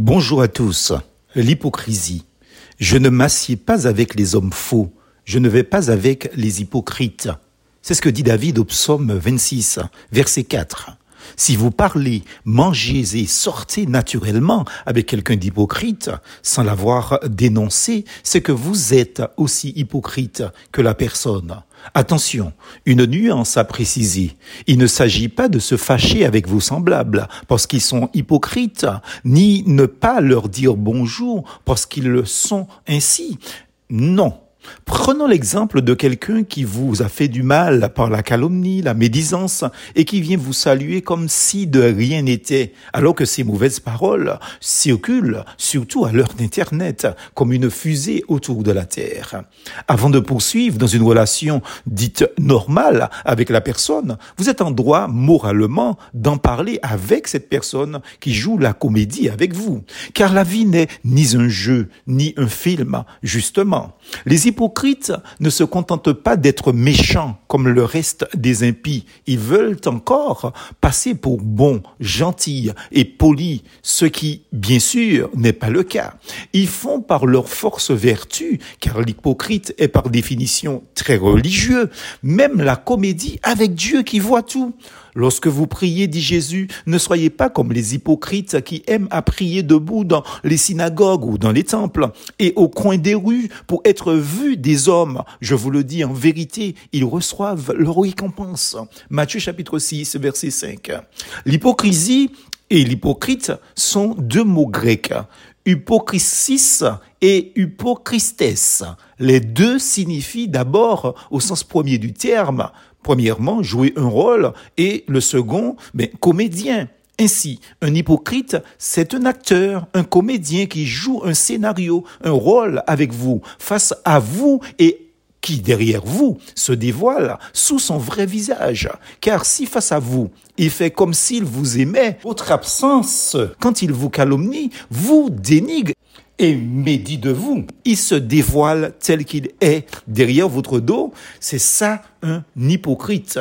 Bonjour à tous. L'hypocrisie. Je ne m'assieds pas avec les hommes faux, je ne vais pas avec les hypocrites. C'est ce que dit David au psaume 26, verset 4. Si vous parlez, mangez et sortez naturellement avec quelqu'un d'hypocrite, sans l'avoir dénoncé, c'est que vous êtes aussi hypocrite que la personne. Attention, une nuance à préciser. Il ne s'agit pas de se fâcher avec vos semblables parce qu'ils sont hypocrites, ni ne pas leur dire bonjour parce qu'ils le sont ainsi. Non. Prenons l'exemple de quelqu'un qui vous a fait du mal par la calomnie, la médisance, et qui vient vous saluer comme si de rien n'était, alors que ces mauvaises paroles circulent, surtout à l'heure d'Internet, comme une fusée autour de la Terre. Avant de poursuivre dans une relation dite normale avec la personne, vous êtes en droit moralement d'en parler avec cette personne qui joue la comédie avec vous. Car la vie n'est ni un jeu, ni un film, justement. Les hypocrites ne se contentent pas d'être méchants comme le reste des impies. Ils veulent encore passer pour bons, gentils et polis, ce qui, bien sûr, n'est pas le cas. Ils font par leur force vertu, car l'hypocrite est par définition très religieux, même la comédie avec Dieu qui voit tout. Lorsque vous priez, dit Jésus, ne soyez pas comme les hypocrites qui aiment à prier debout dans les synagogues ou dans les temples et au coin des rues pour être vus des Je vous le dis en vérité, ils reçoivent leur récompense. Matthieu chapitre 6, verset 5. L'hypocrisie et l'hypocrite sont deux mots grecs. Hypocrisis et hypocristes. Les deux signifient d'abord, au sens premier du terme, premièrement, jouer un rôle et le second, mais comédien. Ainsi, un hypocrite, c'est un acteur, un comédien qui joue un scénario, un rôle avec vous, face à vous et qui derrière vous se dévoile sous son vrai visage. Car si face à vous, il fait comme s'il vous aimait, votre absence, quand il vous calomnie, vous dénigre et médit de vous. Il se dévoile tel qu'il est derrière votre dos. C'est ça un hypocrite.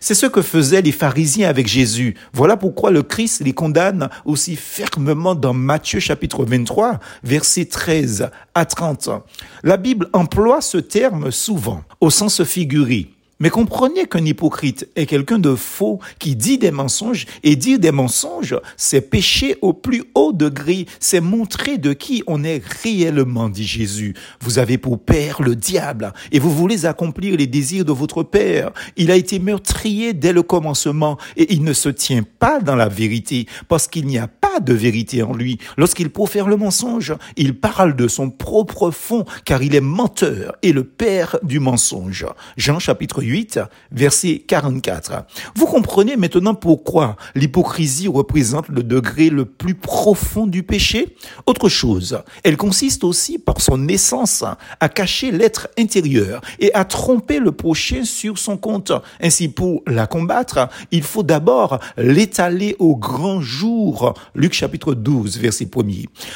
C'est ce que faisaient les pharisiens avec Jésus. Voilà pourquoi le Christ les condamne aussi fermement dans Matthieu chapitre 23, versets 13 à 30. La Bible emploie ce terme souvent au sens figuré. Mais comprenez qu'un hypocrite est quelqu'un de faux qui dit des mensonges et dire des mensonges, c'est pécher au plus haut degré, c'est montrer de qui on est réellement, dit Jésus. Vous avez pour père le diable et vous voulez accomplir les désirs de votre père. Il a été meurtrier dès le commencement et il ne se tient pas dans la vérité parce qu'il n'y a pas de vérité en lui. Lorsqu'il profère le mensonge, il parle de son propre fond car il est menteur et le père du mensonge. Jean chapitre 8, verset 44. Vous comprenez maintenant pourquoi l'hypocrisie représente le degré le plus profond du péché? Autre chose, elle consiste aussi par son essence à cacher l'être intérieur et à tromper le prochain sur son compte. Ainsi, pour la combattre, il faut d'abord l'étaler au grand jour. Luc chapitre 12, verset 1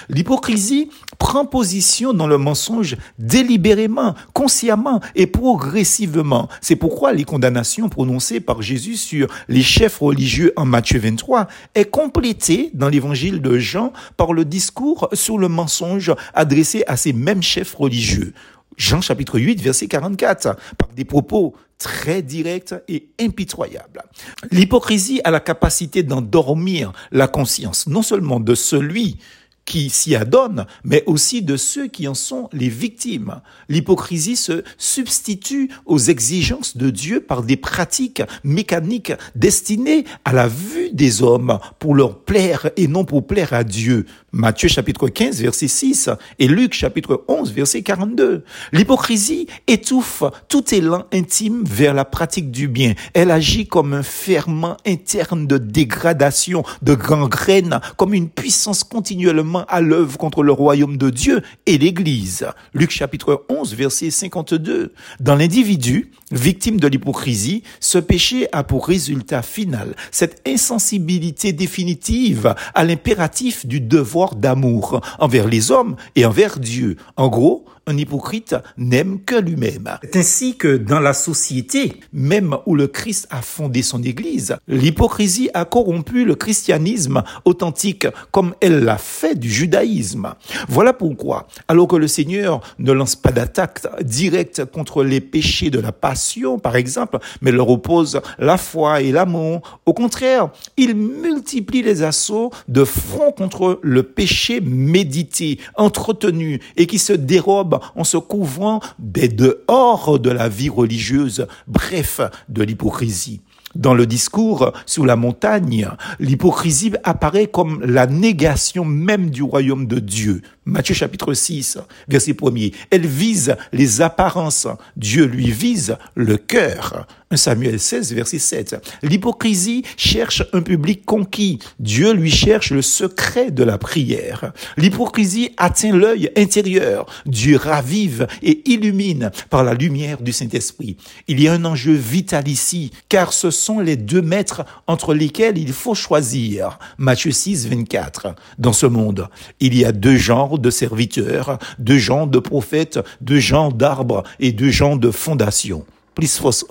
L'hypocrisie prend position dans le mensonge délibérément, consciemment et progressivement. Pourquoi les condamnations prononcées par Jésus sur les chefs religieux en Matthieu 23 est complétée dans l'évangile de Jean par le discours sur le mensonge adressé à ces mêmes chefs religieux. Jean chapitre 8 verset 44 par des propos très directs et impitoyables. L'hypocrisie a la capacité d'endormir la conscience non seulement de celui qui s'y adonnent, mais aussi de ceux qui en sont les victimes. L'hypocrisie se substitue aux exigences de Dieu par des pratiques mécaniques destinées à la vue des hommes pour leur plaire et non pour plaire à Dieu. Matthieu chapitre 15 verset 6 et Luc chapitre 11 verset 42. L'hypocrisie étouffe tout élan intime vers la pratique du bien. Elle agit comme un ferment interne de dégradation, de gangrène, comme une puissance continuellement à l'œuvre contre le royaume de Dieu et l'Église. Luc chapitre 11, verset 52. Dans l'individu, victime de l'hypocrisie, ce péché a pour résultat final cette insensibilité définitive à l'impératif du devoir d'amour envers les hommes et envers Dieu. En gros, un hypocrite n'aime que lui-même. C'est ainsi que dans la société, même où le Christ a fondé son Église, l'hypocrisie a corrompu le christianisme authentique comme elle l'a fait du judaïsme. Voilà pourquoi, alors que le Seigneur ne lance pas d'attaque directe contre les péchés de la passion, par exemple, mais leur oppose la foi et l'amour, au contraire, il multiplie les assauts de front contre le péché médité, entretenu et qui se dérobe en se couvrant des dehors de la vie religieuse, bref, de l'hypocrisie. Dans le discours sur la montagne, l'hypocrisie apparaît comme la négation même du royaume de Dieu. Matthieu chapitre 6, verset 1 Elle vise les apparences. Dieu lui vise le cœur. 1 Samuel 16, verset 7. L'hypocrisie cherche un public conquis. Dieu lui cherche le secret de la prière. L'hypocrisie atteint l'œil intérieur. Dieu ravive et illumine par la lumière du Saint-Esprit. Il y a un enjeu vital ici, car ce sont les deux maîtres entre lesquels il faut choisir. Matthieu 6, 24. Dans ce monde, il y a deux genres de serviteurs, deux genres de prophètes, deux genres d'arbres et deux genres de fondations force.